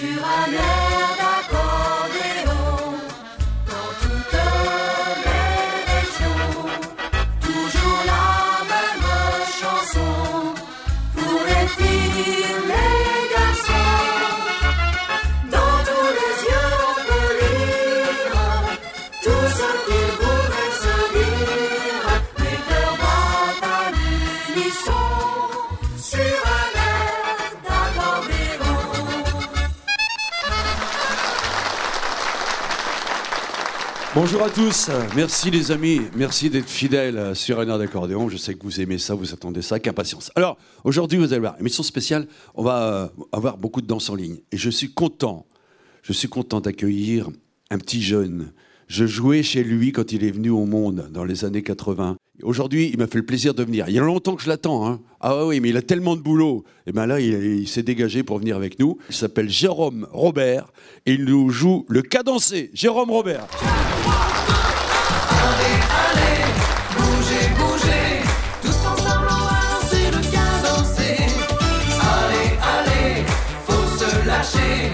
sur un. Bonjour à tous, merci les amis, merci d'être fidèles sur un air d'accordéon. Je sais que vous aimez ça, vous attendez ça avec impatience. Alors, aujourd'hui, vous allez voir, émission spéciale, on va euh, avoir beaucoup de danse en ligne. Et je suis content, je suis content d'accueillir un petit jeune. Je jouais chez lui quand il est venu au monde dans les années 80. Aujourd'hui, il m'a fait le plaisir de venir. Il y a longtemps que je l'attends. Hein. Ah oui, mais il a tellement de boulot. Et bien là, il, il s'est dégagé pour venir avec nous. Il s'appelle Jérôme Robert et il nous joue le cadencé. Jérôme Robert. Allez, allez, bougez, bougez, tous ensemble, danser le cas danser. Allez, allez, faut se lâcher.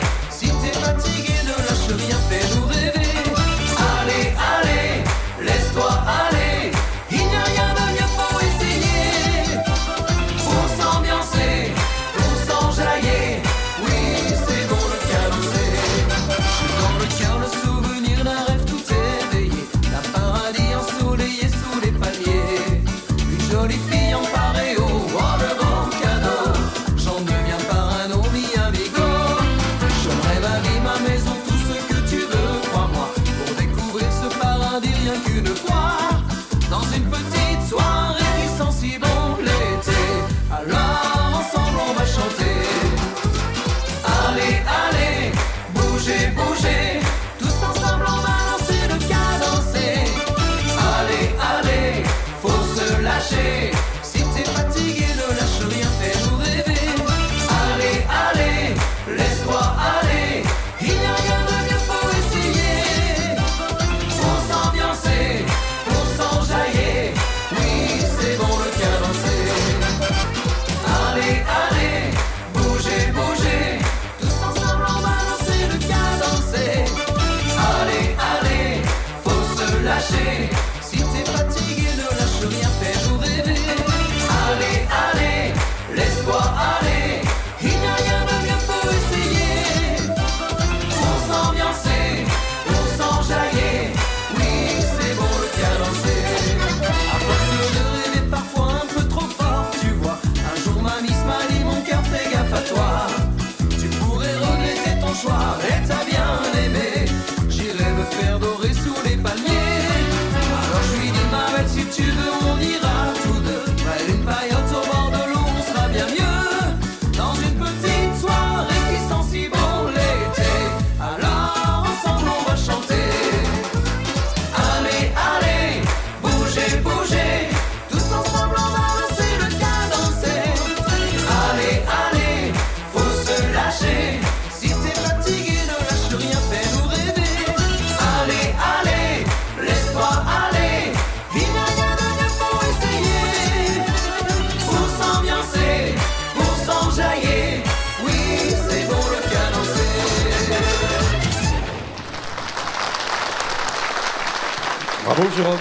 Jérôme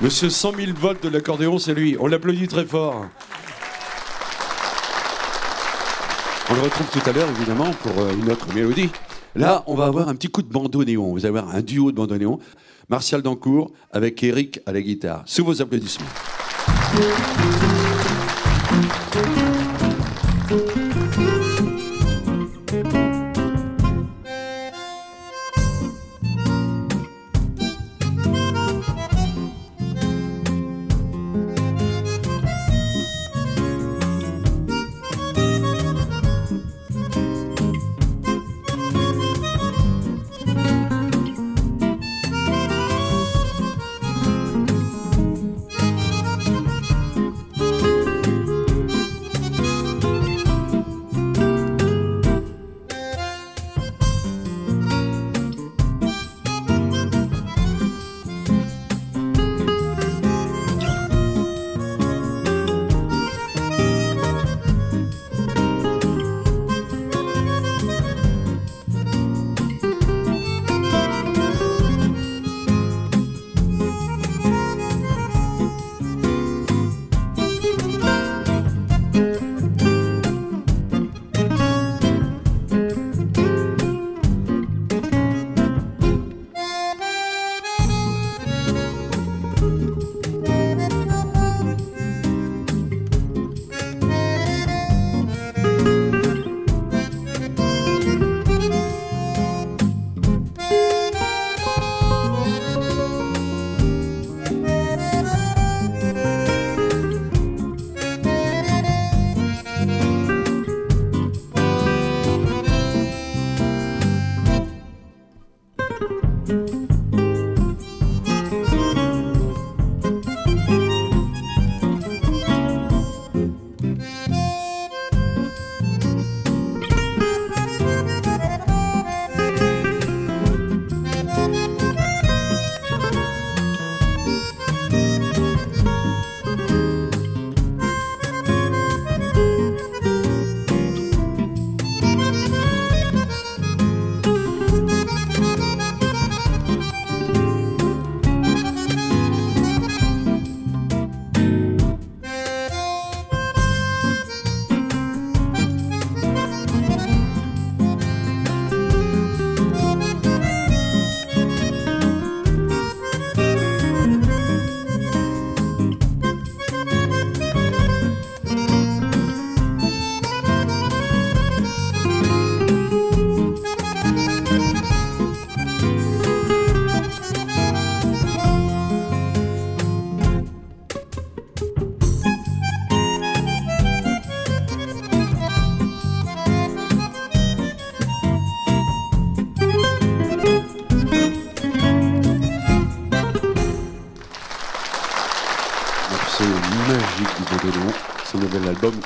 Monsieur 100 000 volts de l'accordéon, c'est lui. On l'applaudit très fort. On le retrouve tout à l'heure, évidemment, pour euh, une autre mélodie. Là, on va avoir un petit coup de bandeau néon. Vous allez avoir un duo de bandeau néon. Martial Dancourt avec Eric à la guitare. Sous vos applaudissements.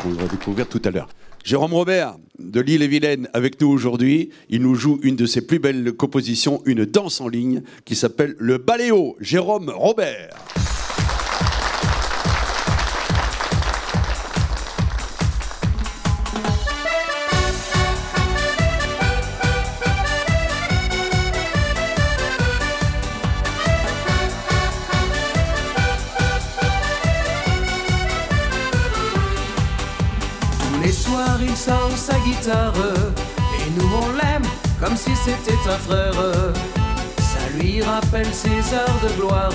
Qu'on va découvrir tout à l'heure. Jérôme Robert de l'île-et-Vilaine avec nous aujourd'hui. Il nous joue une de ses plus belles compositions, une danse en ligne qui s'appelle le Baléo. Jérôme Robert. Les soirs, il sort sa guitare et nous on l'aime comme si c'était un frère. Ça lui rappelle ses heures de gloire,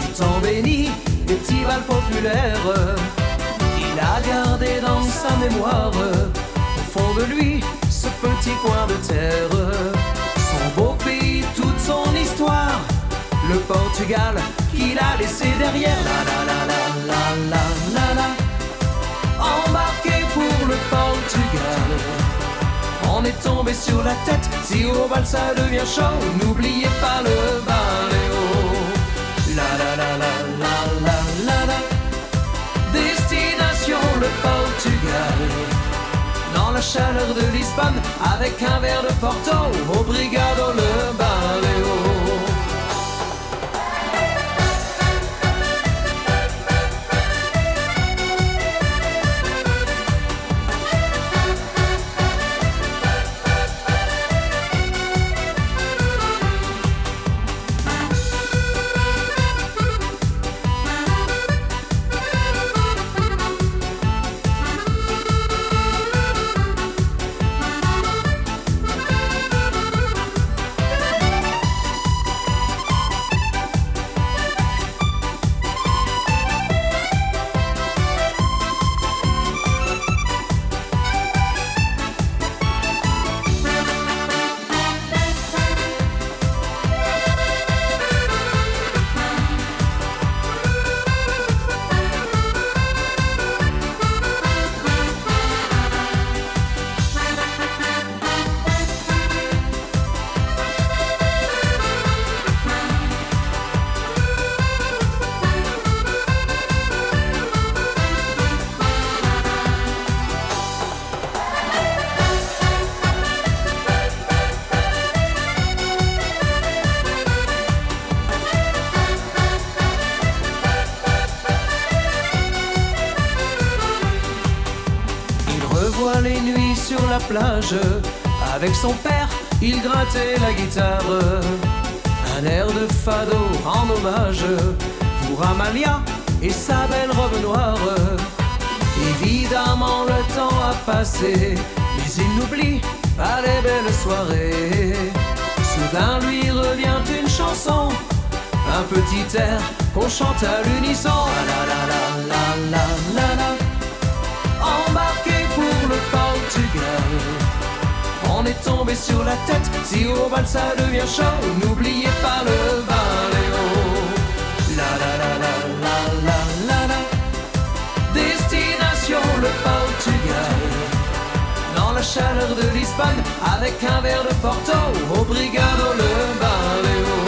du temps béni, des petits bals populaires. Il a gardé dans sa mémoire, au fond de lui, ce petit coin de terre. Son beau pays, toute son histoire, le Portugal qu'il a laissé derrière. La la la la On est tombé sur la tête, si au bal ça devient chaud, n'oubliez pas le baléo. La la la la la la la la. Destination le Portugal. Dans la chaleur de Lisbonne, avec un verre de Porto, au brigado le baléo. Il grattait la guitare. Un air de fado en hommage pour Amalia et sa belle robe noire. Évidemment, le temps a passé, mais il n'oublie pas les belles soirées. Soudain lui revient une chanson, un petit air qu'on chante à l'unisson. La la la la la la la embarqué pour le Portugal. On est tombé sur la tête, si au bal ça devient chaud, n'oubliez pas le baléo. La la la la la la la la. Destination le Portugal. Dans la chaleur de Lisbonne, avec un verre de Porto, au brigado le baléo.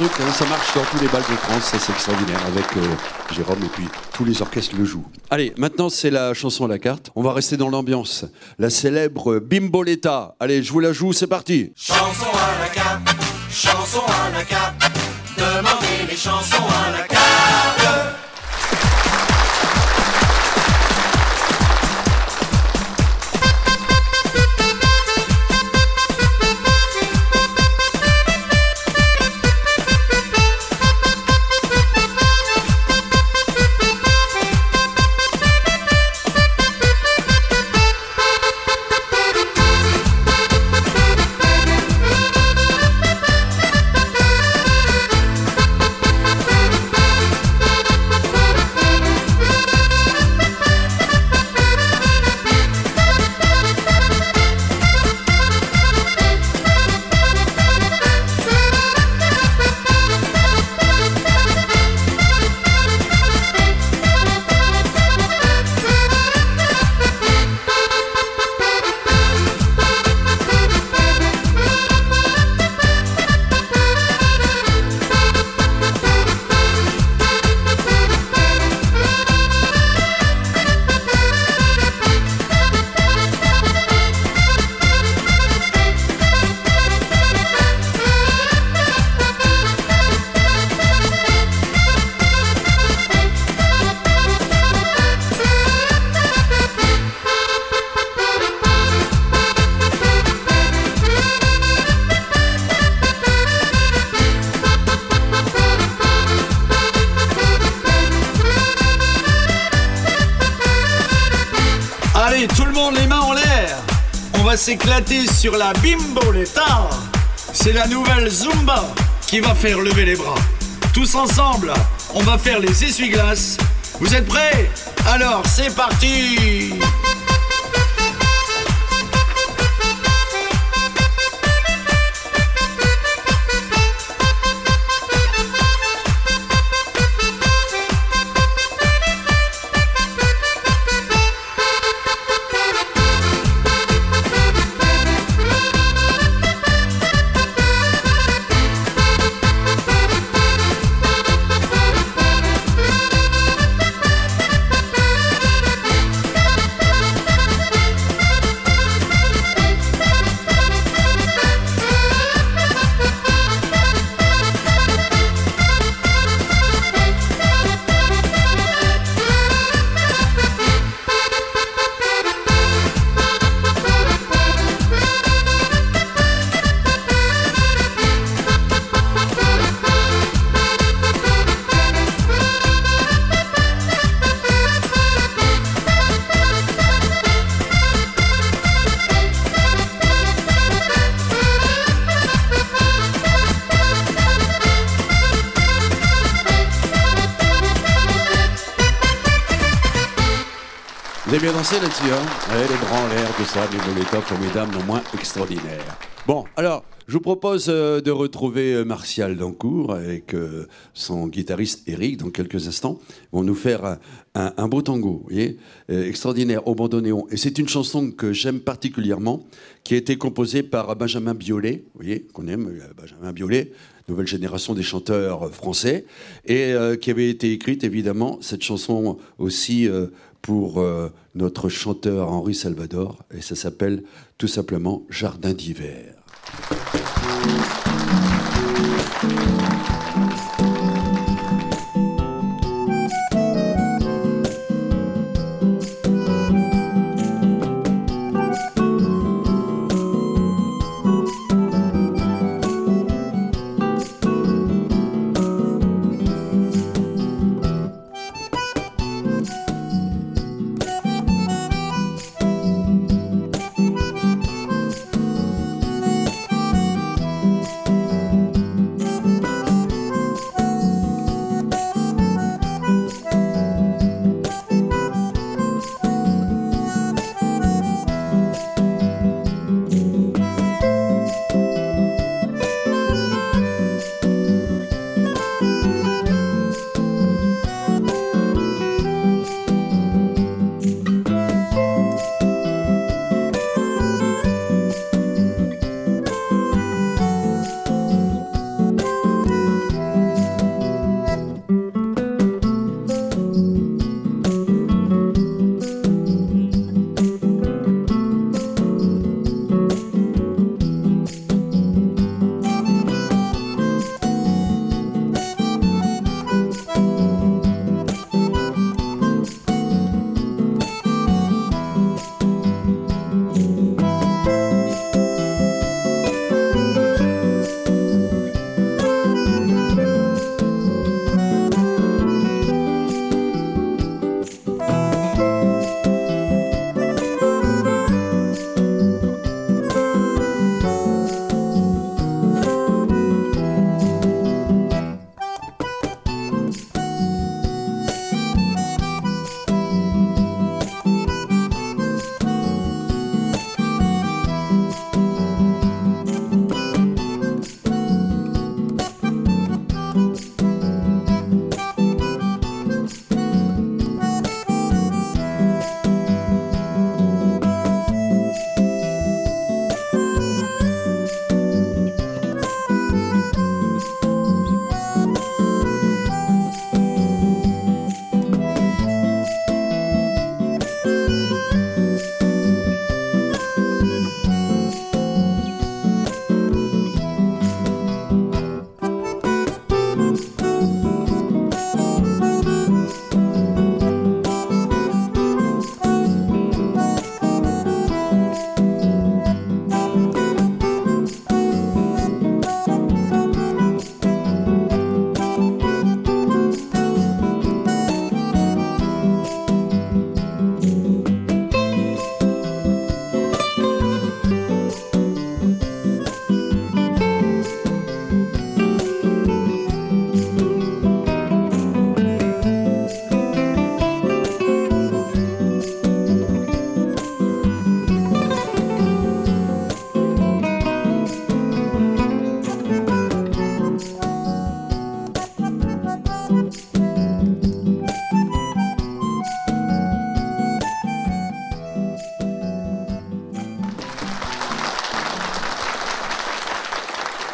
Hein, ça marche dans tous les balles de France, ça c'est extraordinaire avec euh, Jérôme et puis tous les orchestres le jouent. Allez, maintenant c'est la chanson à la carte. On va rester dans l'ambiance. La célèbre Bimboletta. Allez, je vous la joue, c'est parti. Chanson à la carte, chanson à la carte, demandez les chansons à la carte. S'éclater sur la bimboletta. C'est la nouvelle Zumba qui va faire lever les bras. Tous ensemble, on va faire les essuie-glaces. Vous êtes prêts? Alors c'est parti Vous avez bien dansé là-dessus, hein Ouais, les bras en l'air, tout ça, les boletas formidables, non moins extraordinaires. Bon, alors, je vous propose euh, de retrouver euh, Martial Dancourt avec euh, son guitariste Eric dans quelques instants. Ils vont nous faire un, beau tango, vous voyez, extraordinaire, au bandoneon. Et c'est une chanson que j'aime particulièrement, qui a été composée par Benjamin Biolay, vous voyez, qu'on aime, Benjamin Biolay, nouvelle génération des chanteurs français, et qui avait été écrite, évidemment, cette chanson aussi pour euh, notre chanteur Henri Salvador, et ça s'appelle tout simplement Jardin d'hiver.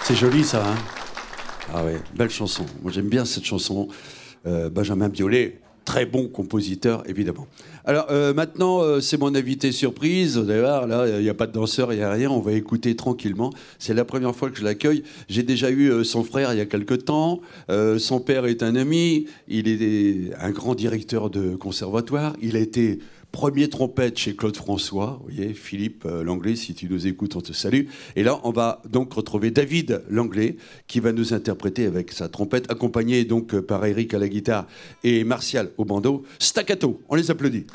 C'est joli ça, hein Ah ouais, belle chanson. Moi j'aime bien cette chanson. Euh, Benjamin Biolay, très bon compositeur évidemment. Alors euh, maintenant euh, c'est mon invité surprise. Voir, là il n'y a pas de danseur, il n'y a rien. On va écouter tranquillement. C'est la première fois que je l'accueille. J'ai déjà eu son frère il y a quelque temps. Son père est un ami. Il est un grand directeur de conservatoire. Il a été Premier trompette chez Claude François, vous Philippe euh, Langlais, si tu nous écoutes, on te salue. Et là, on va donc retrouver David Langlais, qui va nous interpréter avec sa trompette, accompagné donc euh, par Eric à la guitare et Martial au bandeau. Staccato, on les applaudit.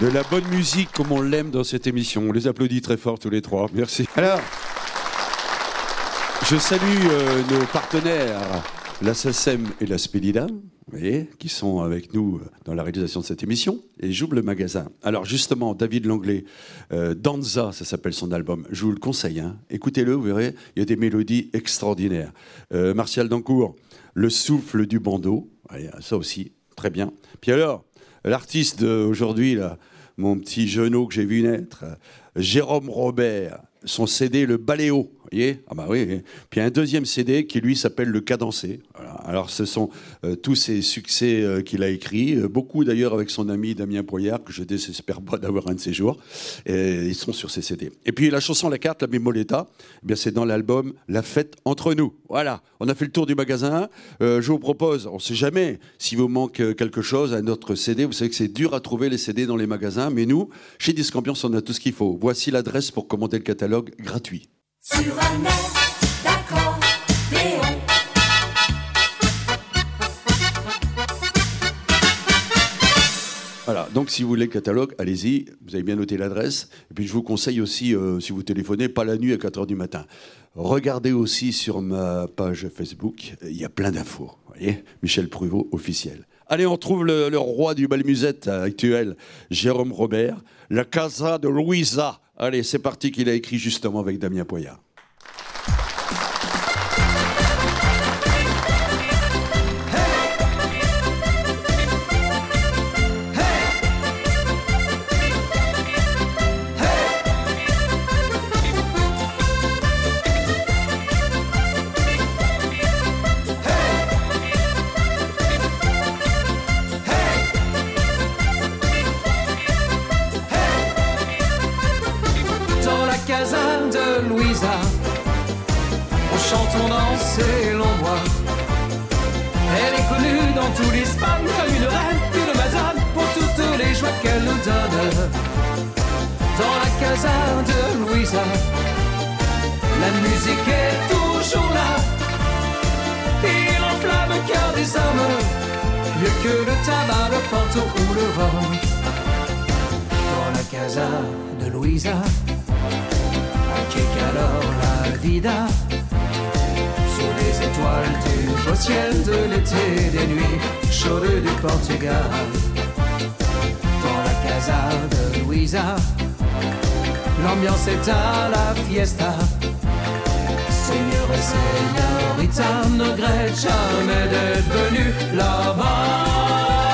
De la bonne musique comme on l'aime dans cette émission. On les applaudit très fort tous les trois. Merci. Alors, je salue euh, nos partenaires, la SACEM et la voyez, qui sont avec nous euh, dans la réalisation de cette émission, et j'ouvre le magasin. Alors justement, David Langlais, euh, Danza, ça s'appelle son album, je vous le conseille, hein. écoutez-le, vous verrez, il y a des mélodies extraordinaires. Martial Dancourt, Le souffle du bandeau, ça aussi, très bien. Puis alors, l'artiste d'aujourd'hui, mon petit genou que j'ai vu naître, euh, Jérôme Robert, son CD Le Baléo, voyez? Ah bah oui. Puis un deuxième CD qui lui s'appelle Le Cadencé. Alors ce sont euh, tous ces succès euh, qu'il a écrits, euh, beaucoup d'ailleurs avec son ami Damien Poyard, que je désespère pas d'avoir un de ces jours. Et ils sont sur ces CD. Et puis la chanson La carte, la Bimoletta, eh bien c'est dans l'album La fête entre nous. Voilà, on a fait le tour du magasin. Je vous propose, on ne sait jamais, si vous manque quelque chose, un autre CD, vous savez que c'est dur à trouver les CD dans les magasins, mais nous, chez Disc Ambiance, on a tout ce qu'il faut. Voici l'adresse pour commander le catalogue gratuit. Sur un air d'accordéon Voilà, donc si vous voulez le catalogue, allez-y, vous avez bien noté l'adresse. Et puis je vous conseille aussi, euh, si vous téléphonez, pas la nuit à 4h du matin. Regardez aussi sur ma page Facebook, il y a plein d'infos. Voyez Michel Pruvot, officiel. Allez, on trouve le, le roi du bal musette actuel, Jérôme Robert, la Casa de Louisa. Allez, c'est parti qu'il a écrit justement avec Damien Poyard. Boit. Elle est connue dans tout l'Espagne comme une reine, une madame pour toutes les joies qu'elle nous donne. Dans la casa de Louisa, la musique est toujours là. Il enflamme le cœur des hommes, mieux que le tabac, le porto ou le rhum. Dans la casa de Louisa, que calor la vida. Étoiles du beau ciel de l'été, des nuits chaudes du Portugal. Dans la casa de Louisa, l'ambiance est à la fiesta. Seigneur et señorita regrette jamais d'être venu là-bas.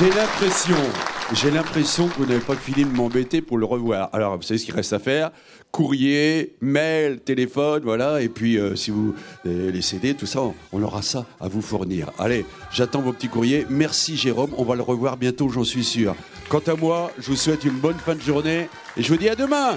J'ai l'impression, j'ai l'impression que vous n'avez pas fini de m'embêter pour le revoir. Alors, vous savez ce qu'il reste à faire? Courrier, mail, téléphone, voilà. Et puis, euh, si vous euh, les CD, tout ça, on aura ça à vous fournir. Allez, j'attends vos petits courriers. Merci Jérôme, on va le revoir bientôt, j'en suis sûr. Quant à moi, je vous souhaite une bonne fin de journée et je vous dis à demain.